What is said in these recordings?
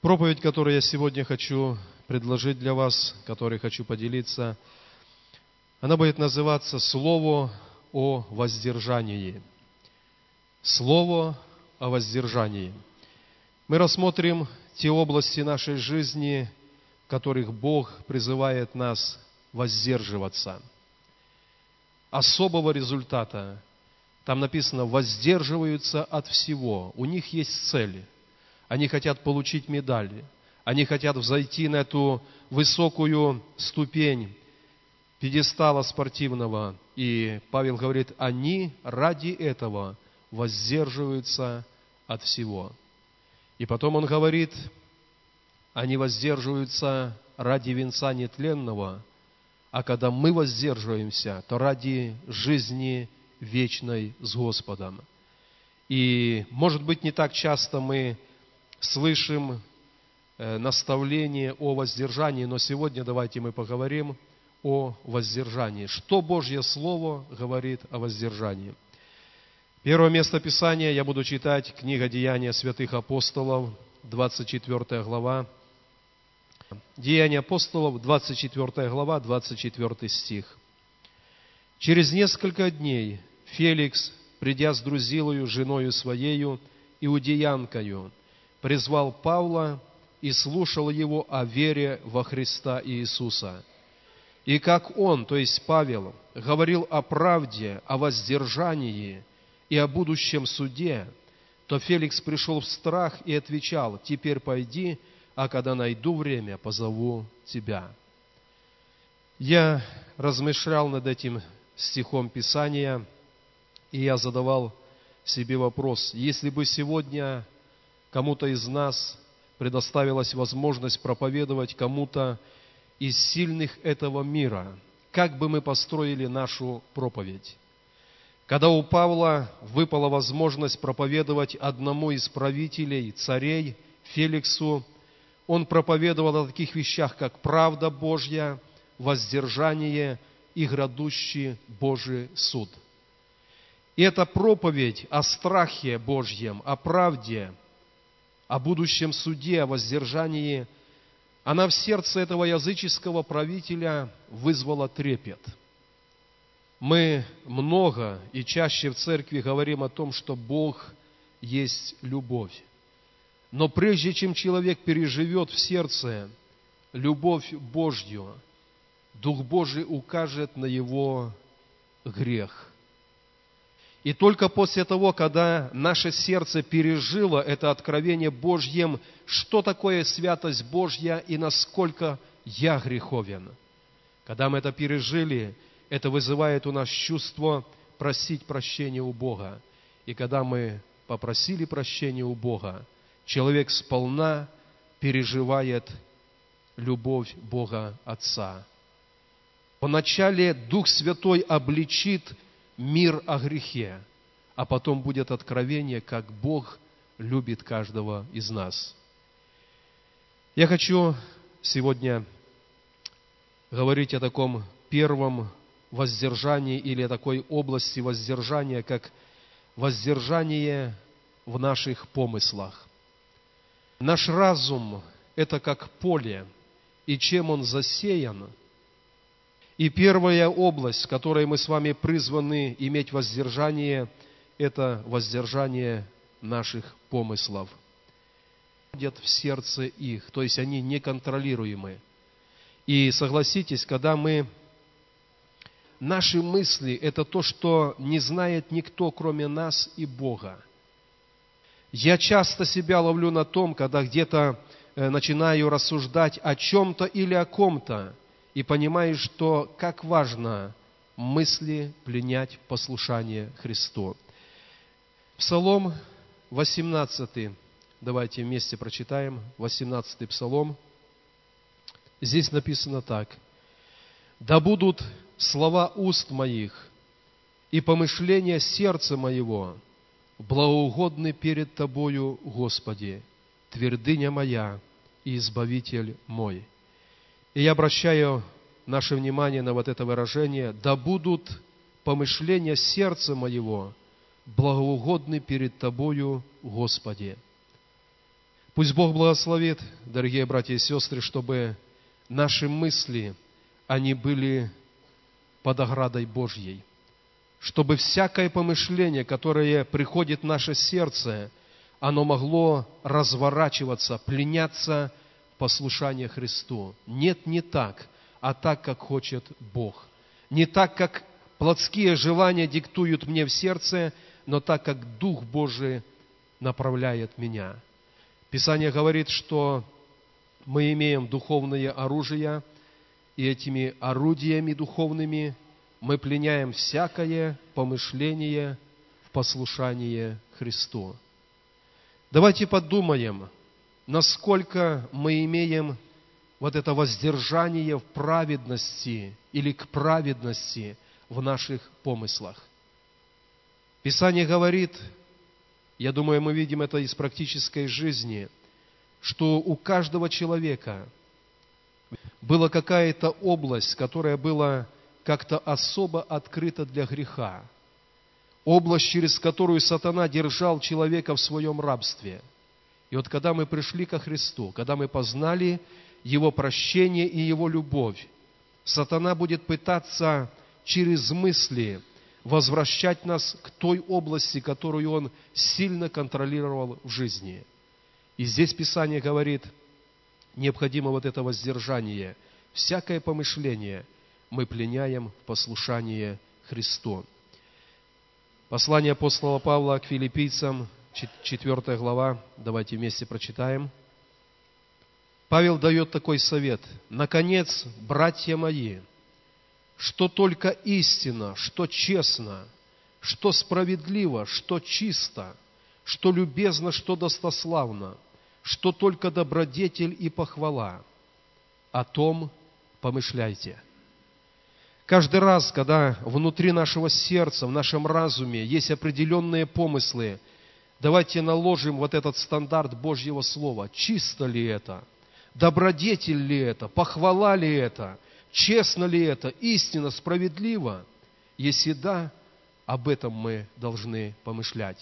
Проповедь, которую я сегодня хочу предложить для вас, которой хочу поделиться, она будет называться «Слово о воздержании». Слово о воздержании. Мы рассмотрим те области нашей жизни, в которых Бог призывает нас воздерживаться. Особого результата. Там написано «воздерживаются от всего». У них есть цель. Они хотят получить медали. Они хотят взойти на эту высокую ступень пьедестала спортивного. И Павел говорит, они ради этого воздерживаются от всего. И потом он говорит, они воздерживаются ради венца нетленного, а когда мы воздерживаемся, то ради жизни вечной с Господом. И, может быть, не так часто мы слышим э, наставление о воздержании, но сегодня давайте мы поговорим о воздержании. Что Божье Слово говорит о воздержании? Первое место Писания я буду читать, книга Деяния святых апостолов, 24 глава. Деяния апостолов, 24 глава, 24 стих. Через несколько дней Феликс, придя с Друзилою, женою своею, иудеянкою, призвал Павла и слушал его о вере во Христа Иисуса – и как он, то есть Павел, говорил о правде, о воздержании и о будущем суде, то Феликс пришел в страх и отвечал, «Теперь пойди, а когда найду время, позову тебя». Я размышлял над этим стихом Писания, и я задавал себе вопрос, если бы сегодня кому-то из нас предоставилась возможность проповедовать кому-то из сильных этого мира, как бы мы построили нашу проповедь. Когда у Павла выпала возможность проповедовать одному из правителей, царей, Феликсу, он проповедовал о таких вещах, как правда Божья, воздержание и грядущий Божий суд. И эта проповедь о страхе Божьем, о правде, о будущем суде, о воздержании – она в сердце этого языческого правителя вызвала трепет. Мы много и чаще в церкви говорим о том, что Бог есть любовь. Но прежде чем человек переживет в сердце любовь Божью, Дух Божий укажет на его грех. И только после того, когда наше сердце пережило это откровение Божьим, что такое святость Божья и насколько я греховен. Когда мы это пережили, это вызывает у нас чувство просить прощения у Бога. И когда мы попросили прощения у Бога, человек сполна переживает любовь Бога Отца. Вначале Дух Святой обличит мир о грехе, а потом будет откровение, как Бог любит каждого из нас. Я хочу сегодня говорить о таком первом воздержании или о такой области воздержания, как воздержание в наших помыслах. Наш разум – это как поле, и чем он засеян – и первая область, в которой мы с вами призваны иметь воздержание, это воздержание наших помыслов. Ходят в сердце их, то есть они неконтролируемы. И согласитесь, когда мы... Наши мысли – это то, что не знает никто, кроме нас и Бога. Я часто себя ловлю на том, когда где-то э, начинаю рассуждать о чем-то или о ком-то, и понимаешь, что как важно мысли пленять послушание Христу. Псалом 18, давайте вместе прочитаем, 18 Псалом. Здесь написано так. «Да будут слова уст моих и помышления сердца моего благоугодны перед Тобою, Господи, твердыня моя и Избавитель мой». И я обращаю наше внимание на вот это выражение, да будут помышления сердца моего благоугодны перед Тобою, Господи. Пусть Бог благословит, дорогие братья и сестры, чтобы наши мысли, они были под оградой Божьей. Чтобы всякое помышление, которое приходит в наше сердце, оно могло разворачиваться, пленяться послушание Христу. Нет, не так, а так, как хочет Бог. Не так, как плотские желания диктуют мне в сердце, но так, как Дух Божий направляет меня. Писание говорит, что мы имеем духовное оружие, и этими орудиями духовными мы пленяем всякое помышление в послушание Христу. Давайте подумаем, насколько мы имеем вот это воздержание в праведности или к праведности в наших помыслах. Писание говорит, я думаю, мы видим это из практической жизни, что у каждого человека была какая-то область, которая была как-то особо открыта для греха. Область, через которую сатана держал человека в своем рабстве. И вот когда мы пришли ко Христу, когда мы познали Его прощение и Его любовь, сатана будет пытаться через мысли возвращать нас к той области, которую он сильно контролировал в жизни. И здесь Писание говорит, необходимо вот это воздержание. Всякое помышление мы пленяем в послушание Христу. Послание апостола Павла к филиппийцам, 4 глава, давайте вместе прочитаем. Павел дает такой совет. «Наконец, братья мои, что только истина, что честно, что справедливо, что чисто, что любезно, что достославно, что только добродетель и похвала. О том помышляйте. Каждый раз, когда внутри нашего сердца, в нашем разуме есть определенные помыслы, давайте наложим вот этот стандарт Божьего Слова. Чисто ли это? Добродетель ли это? Похвала ли это? Честно ли это? Истинно, справедливо? Если да, об этом мы должны помышлять.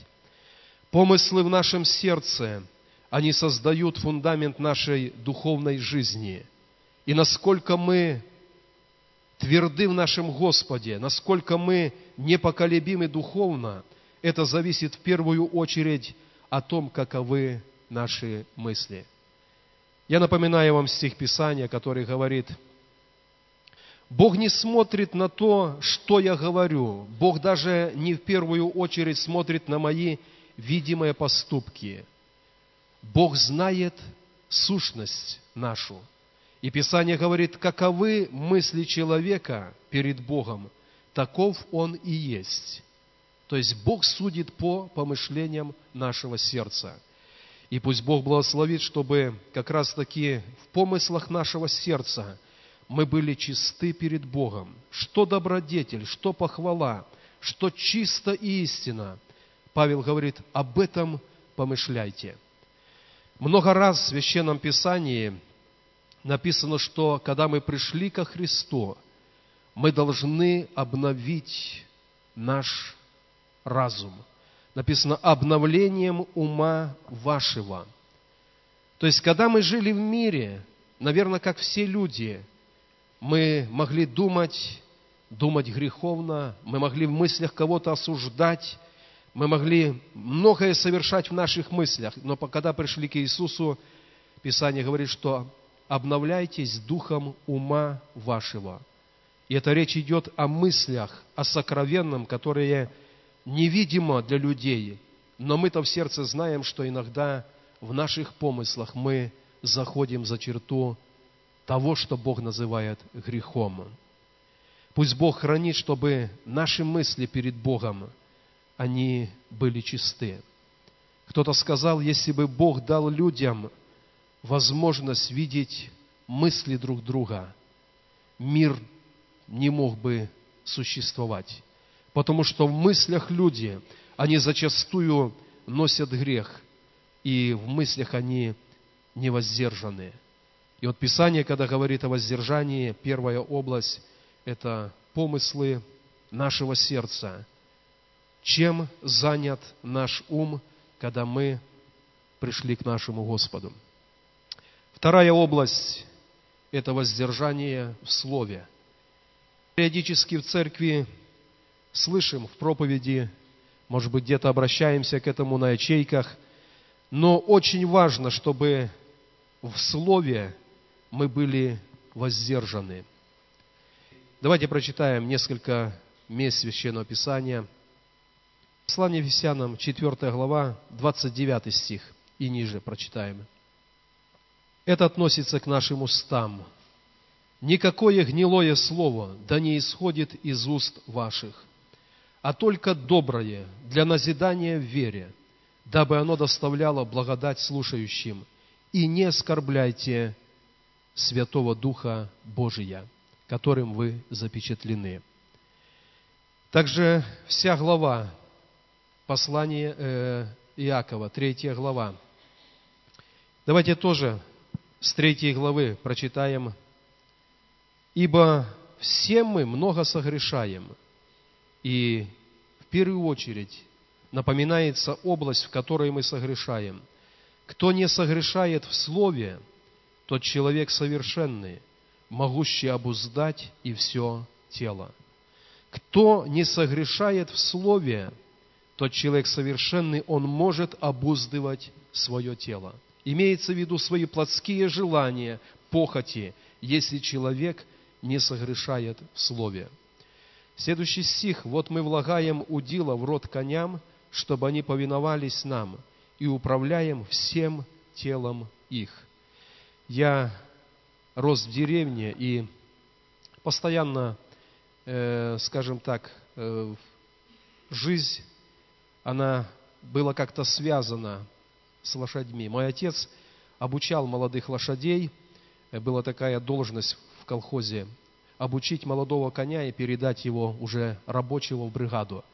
Помыслы в нашем сердце, они создают фундамент нашей духовной жизни. И насколько мы тверды в нашем Господе, насколько мы непоколебимы духовно, это зависит в первую очередь о том, каковы наши мысли. Я напоминаю вам стих Писания, который говорит – Бог не смотрит на то, что я говорю. Бог даже не в первую очередь смотрит на мои видимые поступки. Бог знает сущность нашу. И Писание говорит, каковы мысли человека перед Богом, таков он и есть. То есть Бог судит по помышлениям нашего сердца. И пусть Бог благословит, чтобы как раз таки в помыслах нашего сердца – мы были чисты перед Богом. Что добродетель, что похвала, что чисто и истина. Павел говорит, об этом помышляйте. Много раз в Священном Писании написано, что когда мы пришли ко Христу, мы должны обновить наш разум. Написано обновлением ума вашего. То есть, когда мы жили в мире, наверное, как все люди – мы могли думать, думать греховно, мы могли в мыслях кого-то осуждать, мы могли многое совершать в наших мыслях, но когда пришли к Иисусу, Писание говорит, что обновляйтесь духом ума вашего. И эта речь идет о мыслях, о сокровенном, которые невидимо для людей, но мы-то в сердце знаем, что иногда в наших помыслах мы заходим за черту того, что Бог называет грехом. Пусть Бог хранит, чтобы наши мысли перед Богом, они были чисты. Кто-то сказал, если бы Бог дал людям возможность видеть мысли друг друга, мир не мог бы существовать. Потому что в мыслях люди, они зачастую носят грех, и в мыслях они невоздержаны. И вот Писание, когда говорит о воздержании, первая область – это помыслы нашего сердца. Чем занят наш ум, когда мы пришли к нашему Господу. Вторая область – это воздержание в Слове. Периодически в церкви слышим в проповеди, может быть, где-то обращаемся к этому на ячейках, но очень важно, чтобы в Слове мы были воздержаны. Давайте прочитаем несколько мест Священного Писания. Послание Ефесянам, 4 глава, 29 стих и ниже прочитаем. Это относится к нашим устам. Никакое гнилое слово да не исходит из уст ваших, а только доброе для назидания в вере, дабы оно доставляло благодать слушающим, и не оскорбляйте Святого Духа Божия, которым вы запечатлены. Также вся глава послания э, Иакова, третья глава. Давайте тоже с третьей главы прочитаем. «Ибо все мы много согрешаем, и в первую очередь напоминается область, в которой мы согрешаем. Кто не согрешает в слове, тот человек совершенный, могущий обуздать и все тело. Кто не согрешает в слове, тот человек совершенный, он может обуздывать свое тело. Имеется в виду свои плотские желания, похоти, если человек не согрешает в слове. Следующий стих. «Вот мы влагаем удила в рот коням, чтобы они повиновались нам, и управляем всем телом их». Я рос в деревне и постоянно, э, скажем так, э, жизнь, она была как-то связана с лошадьми. Мой отец обучал молодых лошадей, была такая должность в колхозе, обучить молодого коня и передать его уже рабочего в бригаду.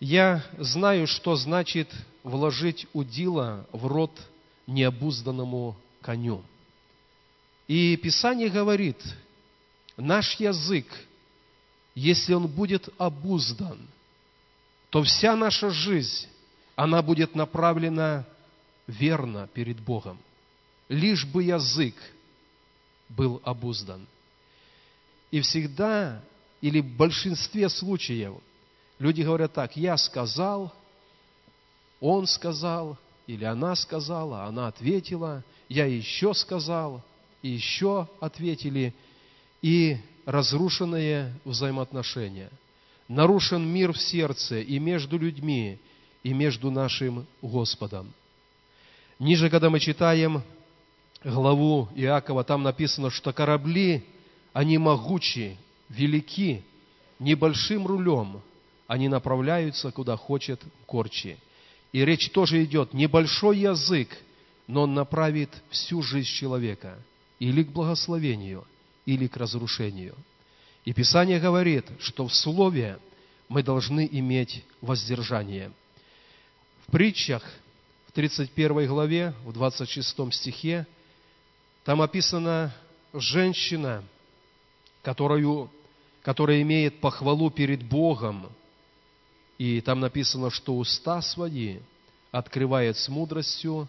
Я знаю, что значит вложить удила в рот необузданному коню. И Писание говорит, наш язык, если он будет обуздан, то вся наша жизнь, она будет направлена верно перед Богом. Лишь бы язык был обуздан. И всегда, или в большинстве случаев, люди говорят так, я сказал, он сказал, или она сказала, она ответила, я еще сказал – и еще ответили, и разрушенные взаимоотношения. Нарушен мир в сердце и между людьми, и между нашим Господом. Ниже, когда мы читаем главу Иакова, там написано, что корабли, они могучи, велики, небольшим рулем, они направляются, куда хочет корчи. И речь тоже идет, небольшой язык, но он направит всю жизнь человека – или к благословению, или к разрушению. И Писание говорит, что в Слове мы должны иметь воздержание. В притчах, в 31 главе, в 26 стихе, там описана женщина, которую, которая имеет похвалу перед Богом, и там написано, что уста свои открывает с мудростью,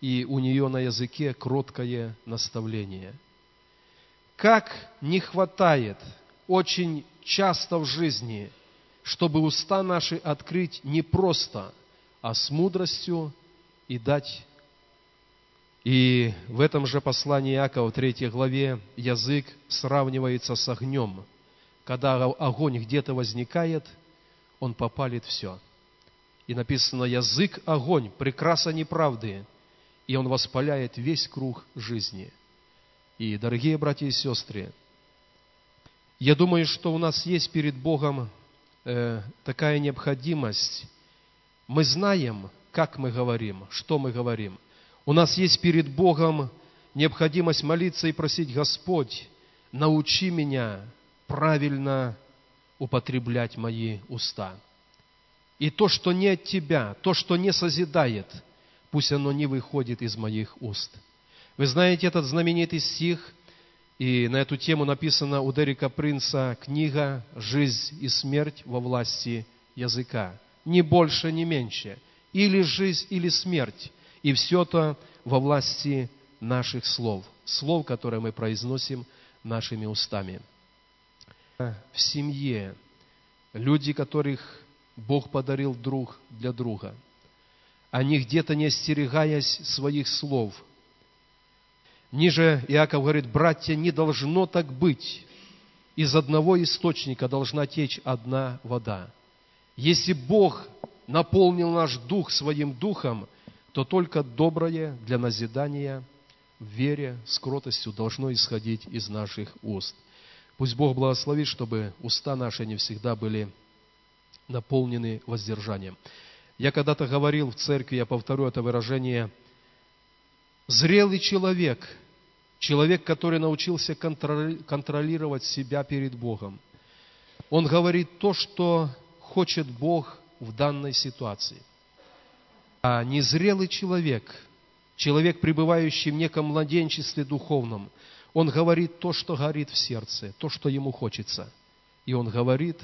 и у нее на языке кроткое наставление. Как не хватает очень часто в жизни, чтобы уста наши открыть не просто, а с мудростью и дать. И в этом же послании Иакова, 3 главе, язык сравнивается с огнем. Когда огонь где-то возникает, он попалит все. И написано, язык – огонь, прекраса неправды, и он воспаляет весь круг жизни. И, дорогие братья и сестры, я думаю, что у нас есть перед Богом э, такая необходимость. Мы знаем, как мы говорим, что мы говорим. У нас есть перед Богом необходимость молиться и просить, Господь, научи меня правильно употреблять мои уста. И то, что не от Тебя, то, что не созидает – пусть оно не выходит из моих уст. Вы знаете этот знаменитый стих, и на эту тему написана у Дерека Принца книга «Жизнь и смерть во власти языка». Ни больше, ни меньше. Или жизнь, или смерть. И все это во власти наших слов, слов, которые мы произносим нашими устами. В семье люди, которых Бог подарил друг для друга, они где-то не остерегаясь своих слов. Ниже Иаков говорит, братья, не должно так быть. Из одного источника должна течь одна вода. Если Бог наполнил наш дух своим духом, то только доброе для назидания в вере с кротостью должно исходить из наших уст. Пусть Бог благословит, чтобы уста наши не всегда были наполнены воздержанием. Я когда-то говорил в церкви, я повторю это выражение, зрелый человек, человек, который научился контролировать себя перед Богом, он говорит то, что хочет Бог в данной ситуации. А незрелый человек, человек, пребывающий в неком младенчестве духовном, он говорит то, что горит в сердце, то, что ему хочется. И он говорит,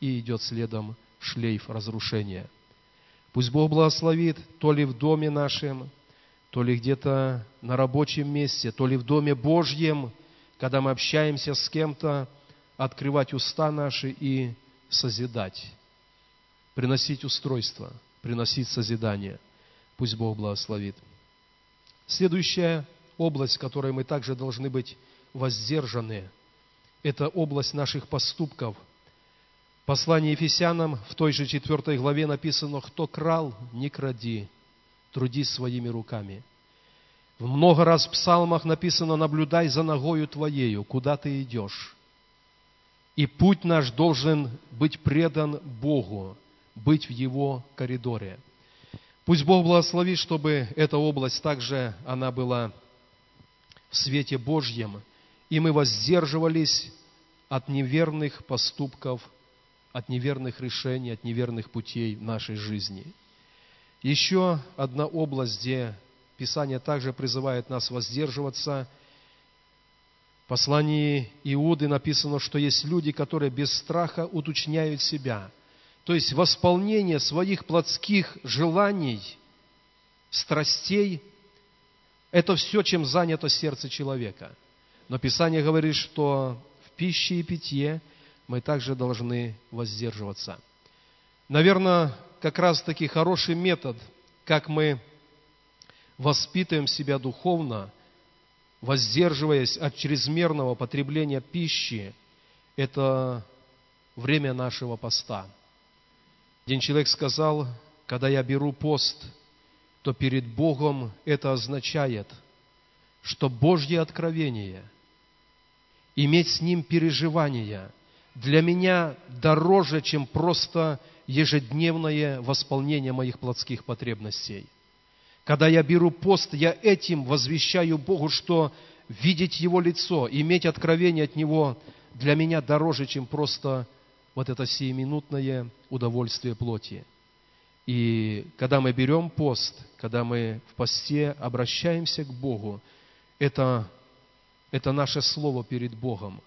и идет следом шлейф разрушения. Пусть Бог благословит то ли в доме нашем, то ли где-то на рабочем месте, то ли в доме Божьем, когда мы общаемся с кем-то, открывать уста наши и созидать, приносить устройство, приносить созидание. Пусть Бог благословит. Следующая область, в которой мы также должны быть воздержаны, это область наших поступков – Послание Ефесянам в той же четвертой главе написано, кто крал, не кради, трудись своими руками. В много раз в псалмах написано, наблюдай за ногою твоею, куда ты идешь. И путь наш должен быть предан Богу, быть в Его коридоре. Пусть Бог благословит, чтобы эта область также, она была в свете Божьем, и мы воздерживались от неверных поступков от неверных решений, от неверных путей нашей жизни. Еще одна область, где Писание также призывает нас воздерживаться. В послании Иуды написано, что есть люди, которые без страха уточняют себя. То есть восполнение своих плотских желаний, страстей – это все, чем занято сердце человека. Но Писание говорит, что в пище и питье – мы также должны воздерживаться. Наверное, как раз таки хороший метод, как мы воспитываем себя духовно, воздерживаясь от чрезмерного потребления пищи, это время нашего поста. Один человек сказал, когда я беру пост, то перед Богом это означает, что Божье откровение, иметь с Ним переживания – для меня дороже, чем просто ежедневное восполнение моих плотских потребностей. Когда я беру пост, я этим возвещаю Богу, что видеть Его лицо, иметь откровение от Него для меня дороже, чем просто вот это сиюминутное удовольствие плоти. И когда мы берем пост, когда мы в посте обращаемся к Богу, это, это наше слово перед Богом.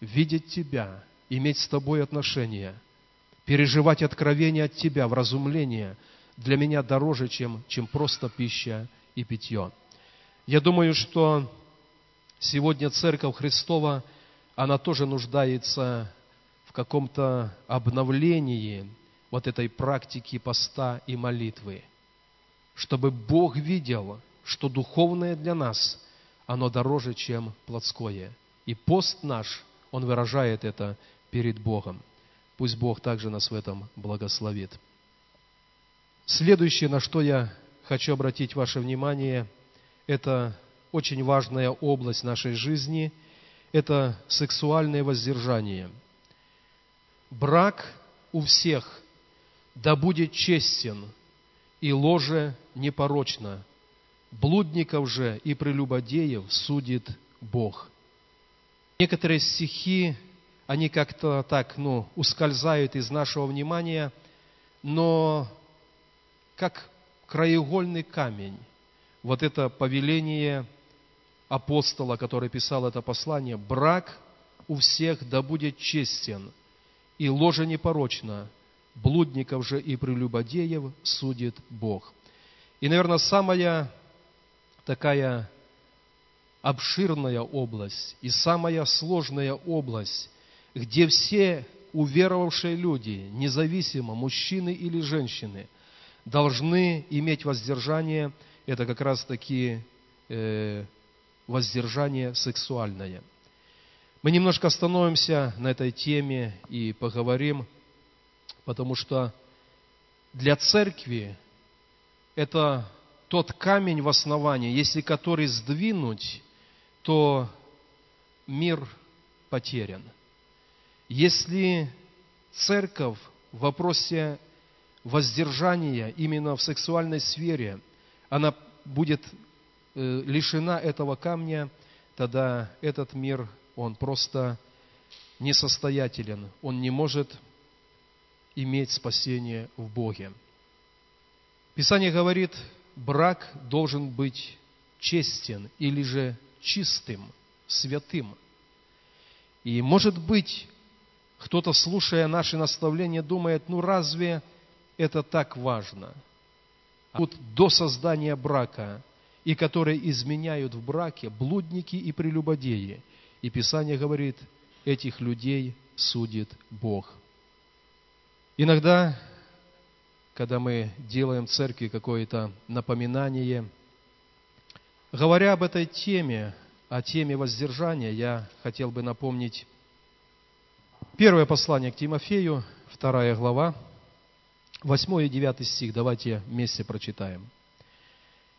Видеть Тебя, иметь с тобой отношения, переживать откровение от тебя, вразумление для меня дороже, чем, чем просто пища и питье. Я думаю, что сегодня Церковь Христова, она тоже нуждается каком-то обновлении вот этой практики поста и молитвы, чтобы Бог видел, что духовное для нас, оно дороже, чем плотское. И пост наш, он выражает это перед Богом. Пусть Бог также нас в этом благословит. Следующее, на что я хочу обратить ваше внимание, это очень важная область нашей жизни, это сексуальное воздержание. Брак у всех да будет честен, и ложе непорочно. Блудников же и прелюбодеев судит Бог. Некоторые стихи они как-то так, ну, ускользают из нашего внимания, но как краеугольный камень, вот это повеление апостола, который писал это послание, брак у всех да будет честен, и ложа непорочна, блудников же и прелюбодеев судит Бог. И, наверное, самая такая обширная область и самая сложная область, где все уверовавшие люди, независимо, мужчины или женщины, должны иметь воздержание, это как раз таки э, воздержание сексуальное. Мы немножко остановимся на этой теме и поговорим, потому что для церкви это тот камень в основании, если который сдвинуть, то мир потерян. Если церковь в вопросе воздержания именно в сексуальной сфере, она будет э, лишена этого камня, тогда этот мир, он просто несостоятелен, он не может иметь спасение в Боге. Писание говорит, брак должен быть честен или же чистым, святым. И может быть, кто-то, слушая наши наставления, думает, ну разве это так важно? Тут до создания брака, и которые изменяют в браке, блудники и прелюбодеи. И Писание говорит, этих людей судит Бог. Иногда, когда мы делаем церкви какое-то напоминание, говоря об этой теме, о теме воздержания, я хотел бы напомнить Первое послание к Тимофею, вторая глава, 8 и 9 стих. Давайте вместе прочитаем.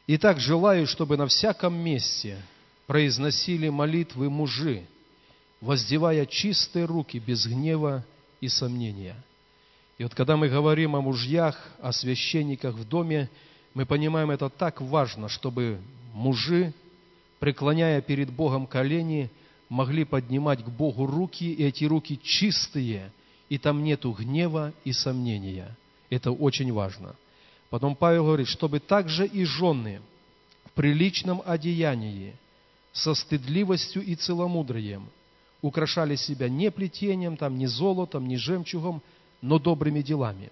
«Итак, желаю, чтобы на всяком месте произносили молитвы мужи, воздевая чистые руки без гнева и сомнения». И вот когда мы говорим о мужьях, о священниках в доме, мы понимаем, это так важно, чтобы мужи, преклоняя перед Богом колени, могли поднимать к Богу руки, и эти руки чистые, и там нету гнева и сомнения. Это очень важно. Потом Павел говорит, чтобы также и жены в приличном одеянии, со стыдливостью и целомудрием, украшали себя не плетением, там, не золотом, не жемчугом, но добрыми делами.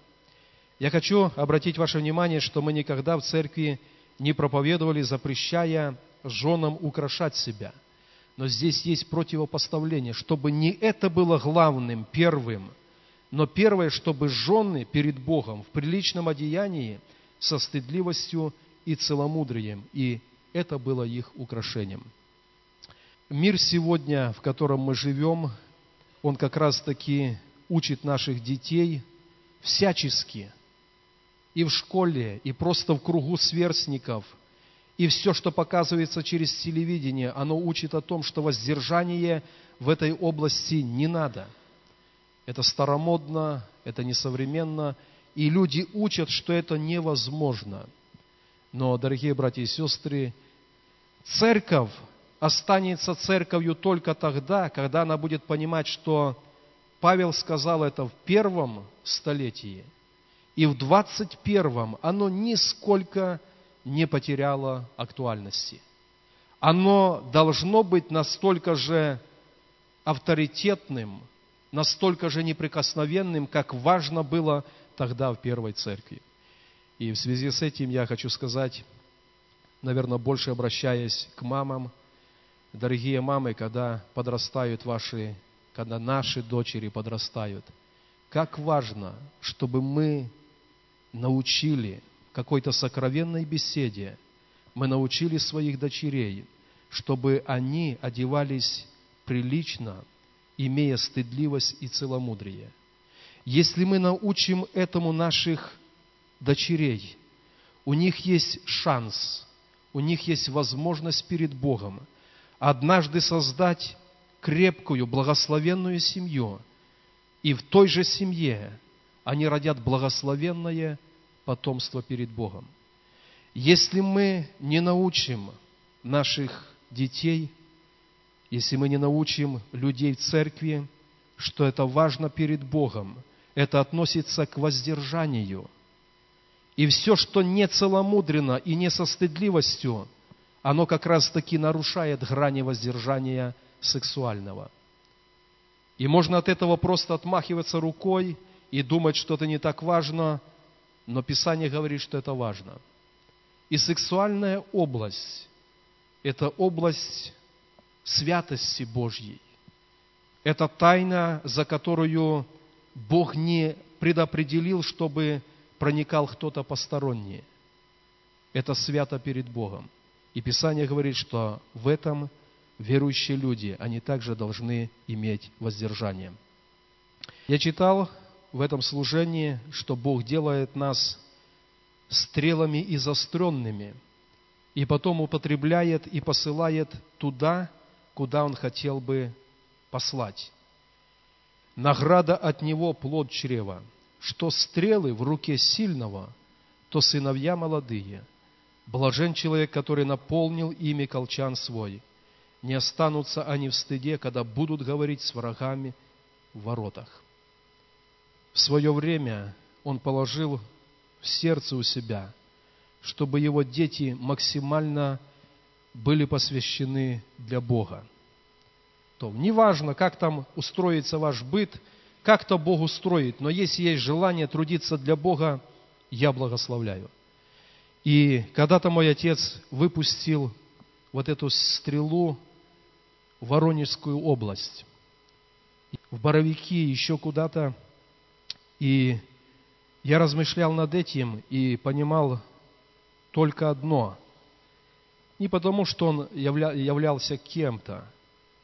Я хочу обратить ваше внимание, что мы никогда в церкви не проповедовали, запрещая женам украшать себя – но здесь есть противопоставление, чтобы не это было главным, первым, но первое, чтобы жены перед Богом в приличном одеянии со стыдливостью и целомудрием, и это было их украшением. Мир сегодня, в котором мы живем, он как раз-таки учит наших детей всячески, и в школе, и просто в кругу сверстников – и все, что показывается через телевидение, оно учит о том, что воздержание в этой области не надо. Это старомодно, это несовременно, и люди учат, что это невозможно. Но, дорогие братья и сестры, церковь останется церковью только тогда, когда она будет понимать, что Павел сказал это в первом столетии, и в двадцать первом оно нисколько не потеряло актуальности. Оно должно быть настолько же авторитетным, настолько же неприкосновенным, как важно было тогда в первой церкви. И в связи с этим я хочу сказать, наверное, больше обращаясь к мамам, дорогие мамы, когда подрастают ваши, когда наши дочери подрастают, как важно, чтобы мы научили какой-то сокровенной беседе мы научили своих дочерей, чтобы они одевались прилично, имея стыдливость и целомудрие. Если мы научим этому наших дочерей, у них есть шанс, у них есть возможность перед Богом однажды создать крепкую, благословенную семью, и в той же семье они родят благословенное потомство перед Богом. Если мы не научим наших детей, если мы не научим людей в церкви, что это важно перед Богом, это относится к воздержанию. И все, что не целомудренно и не со стыдливостью, оно как раз-таки нарушает грани воздержания сексуального. И можно от этого просто отмахиваться рукой и думать, что это не так важно – но Писание говорит, что это важно. И сексуальная область – это область святости Божьей. Это тайна, за которую Бог не предопределил, чтобы проникал кто-то посторонний. Это свято перед Богом. И Писание говорит, что в этом верующие люди, они также должны иметь воздержание. Я читал в этом служении, что Бог делает нас стрелами и застренными, и потом употребляет и посылает туда, куда Он хотел бы послать. Награда от Него – плод чрева. Что стрелы в руке сильного, то сыновья молодые – Блажен человек, который наполнил ими колчан свой. Не останутся они в стыде, когда будут говорить с врагами в воротах. В свое время он положил в сердце у себя, чтобы его дети максимально были посвящены для Бога. То неважно, как там устроится ваш быт, как-то Бог устроит, но если есть желание трудиться для Бога, я благословляю. И когда-то мой отец выпустил вот эту стрелу в Воронежскую область, в Боровики, еще куда-то. И я размышлял над этим и понимал только одно. Не потому, что он явля, являлся кем-то,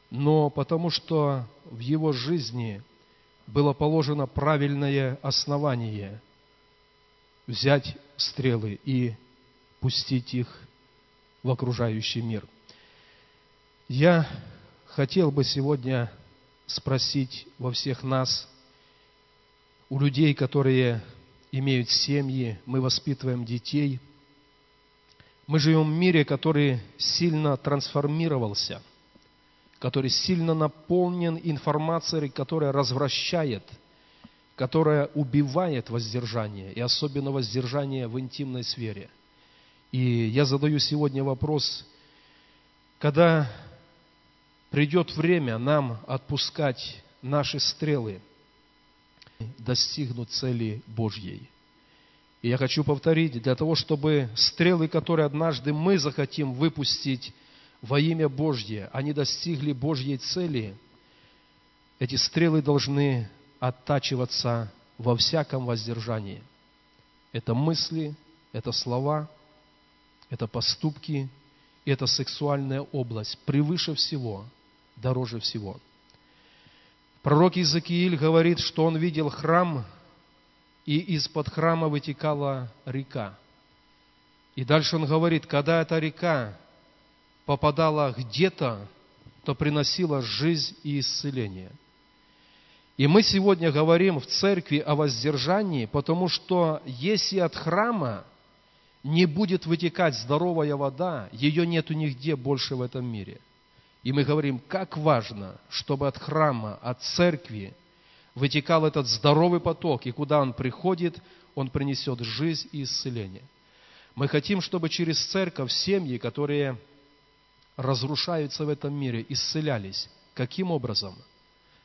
но потому, что в его жизни было положено правильное основание взять стрелы и пустить их в окружающий мир. Я хотел бы сегодня спросить во всех нас, у людей, которые имеют семьи, мы воспитываем детей, мы живем в мире, который сильно трансформировался, который сильно наполнен информацией, которая развращает, которая убивает воздержание, и особенно воздержание в интимной сфере – и я задаю сегодня вопрос, когда придет время нам отпускать наши стрелы, достигнуть цели Божьей. И я хочу повторить, для того, чтобы стрелы, которые однажды мы захотим выпустить во имя Божье, они достигли Божьей цели, эти стрелы должны оттачиваться во всяком воздержании. Это мысли, это слова – это поступки, это сексуальная область, превыше всего, дороже всего. Пророк Иезекииль говорит, что он видел храм, и из-под храма вытекала река. И дальше он говорит, когда эта река попадала где-то, то приносила жизнь и исцеление. И мы сегодня говорим в церкви о воздержании, потому что если от храма не будет вытекать здоровая вода, ее нету нигде больше в этом мире. И мы говорим, как важно, чтобы от храма, от церкви вытекал этот здоровый поток, и куда он приходит, он принесет жизнь и исцеление. Мы хотим, чтобы через церковь семьи, которые разрушаются в этом мире, исцелялись. Каким образом?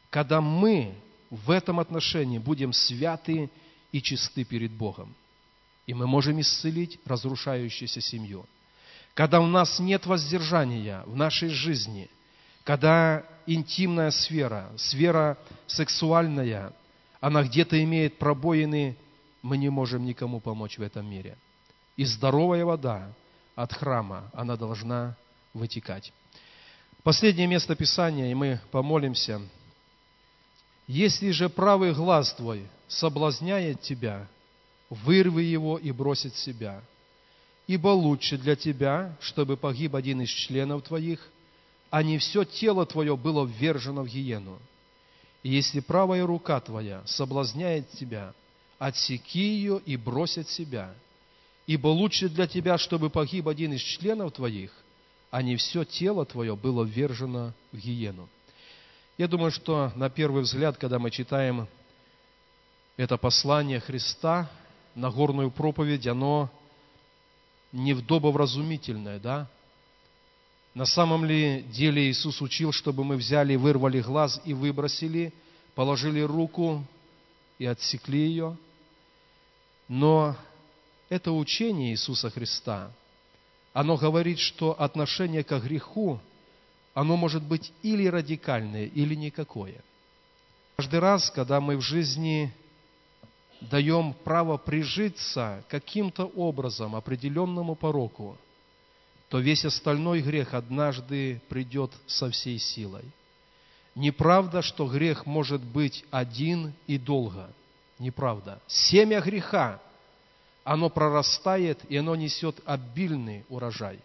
Когда мы в этом отношении будем святы и чисты перед Богом и мы можем исцелить разрушающуюся семью. Когда у нас нет воздержания в нашей жизни, когда интимная сфера, сфера сексуальная, она где-то имеет пробоины, мы не можем никому помочь в этом мире. И здоровая вода от храма, она должна вытекать. Последнее место Писания, и мы помолимся. «Если же правый глаз твой соблазняет тебя, вырви его и бросить себя. Ибо лучше для тебя, чтобы погиб один из членов твоих, а не все тело твое было ввержено в гиену. И если правая рука твоя соблазняет тебя, отсеки ее и брось от себя. Ибо лучше для тебя, чтобы погиб один из членов твоих, а не все тело твое было ввержено в гиену. Я думаю, что на первый взгляд, когда мы читаем это послание Христа, Нагорную проповедь, оно не вдобовразумительное, да? На самом ли деле Иисус учил, чтобы мы взяли, вырвали глаз и выбросили, положили руку и отсекли ее? Но это учение Иисуса Христа, оно говорит, что отношение к греху, оно может быть или радикальное, или никакое. Каждый раз, когда мы в жизни даем право прижиться каким-то образом определенному пороку, то весь остальной грех однажды придет со всей силой. Неправда, что грех может быть один и долго. Неправда. Семя греха, оно прорастает, и оно несет обильный урожай.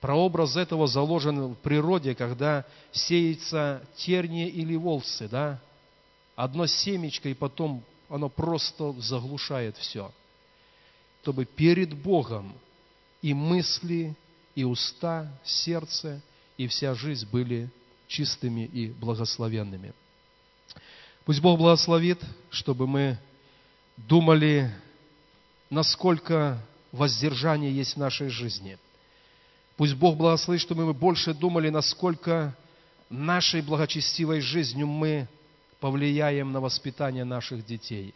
Прообраз этого заложен в природе, когда сеется терние или волсы, да? Одно семечко, и потом оно просто заглушает все. Чтобы перед Богом и мысли, и уста, сердце, и вся жизнь были чистыми и благословенными. Пусть Бог благословит, чтобы мы думали, насколько воздержание есть в нашей жизни. Пусть Бог благословит, чтобы мы больше думали, насколько нашей благочестивой жизнью мы повлияем на воспитание наших детей?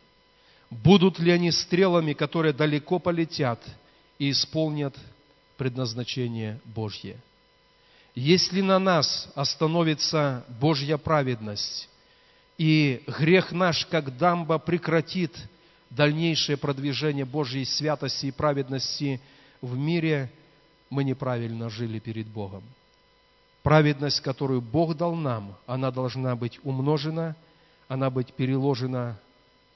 Будут ли они стрелами, которые далеко полетят и исполнят предназначение Божье? Если на нас остановится Божья праведность, и грех наш, как дамба, прекратит дальнейшее продвижение Божьей святости и праведности в мире, мы неправильно жили перед Богом. Праведность, которую Бог дал нам, она должна быть умножена – она быть переложена,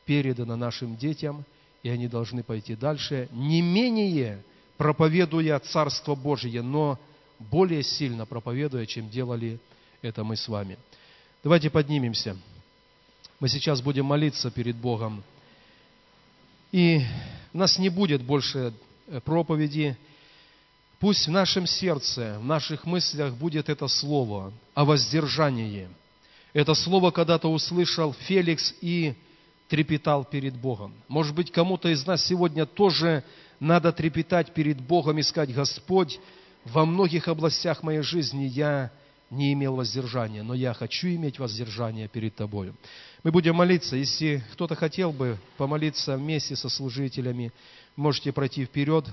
передана нашим детям, и они должны пойти дальше, не менее проповедуя Царство Божие, но более сильно проповедуя, чем делали это мы с вами. Давайте поднимемся. Мы сейчас будем молиться перед Богом. И у нас не будет больше э, проповеди. Пусть в нашем сердце, в наших мыслях будет это слово о воздержании – это слово когда-то услышал Феликс и трепетал перед Богом. Может быть, кому-то из нас сегодня тоже надо трепетать перед Богом и сказать, Господь, во многих областях моей жизни я не имел воздержания, но я хочу иметь воздержание перед Тобою. Мы будем молиться. Если кто-то хотел бы помолиться вместе со служителями, можете пройти вперед.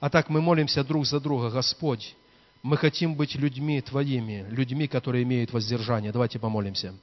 А так мы молимся друг за друга. Господь, мы хотим быть людьми Твоими, людьми, которые имеют воздержание. Давайте помолимся.